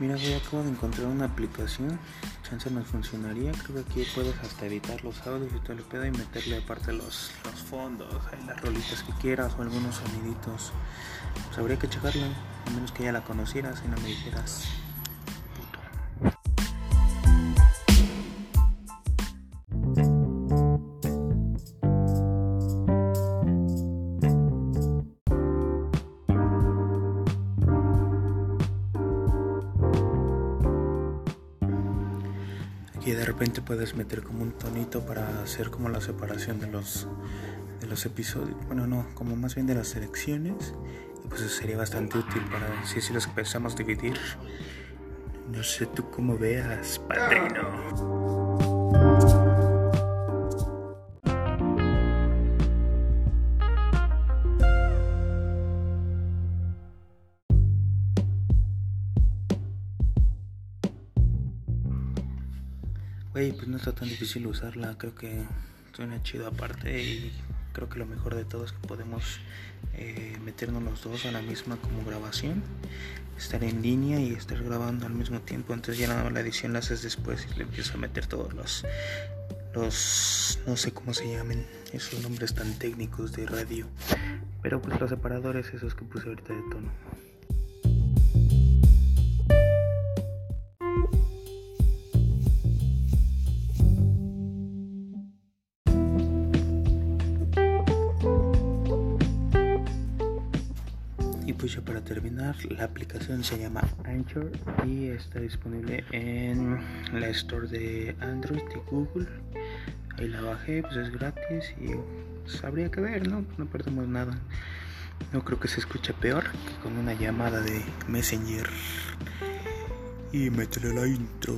Mira, voy acabo de encontrar una aplicación. Chance nos funcionaría. Creo que aquí puedes hasta editar los audios y todo el pedo y meterle aparte los, los fondos, las rolitas que quieras o algunos soniditos. Pues habría que checarla, a menos que ya la conocieras y no me dijeras. Y de repente puedes meter como un tonito para hacer como la separación de los de los episodios bueno no como más bien de las selecciones y pues eso sería bastante útil para si si los empezamos dividir. No sé tú cómo veas padrino Güey, pues no está tan difícil usarla, creo que suena chido aparte y creo que lo mejor de todo es que podemos eh, meternos los dos a la misma como grabación, estar en línea y estar grabando al mismo tiempo, entonces ya nada más la edición la haces después y le empiezas a meter todos los, los, no sé cómo se llamen, esos nombres tan técnicos de radio, pero pues los separadores esos que puse ahorita de tono. Y pues ya para terminar, la aplicación se llama Anchor y está disponible en la store de Android y Google. Ahí la bajé, pues es gratis y pues habría que ver, ¿no? No perdemos nada. No creo que se escuche peor que con una llamada de Messenger. Y métele la intro.